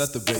let the bass.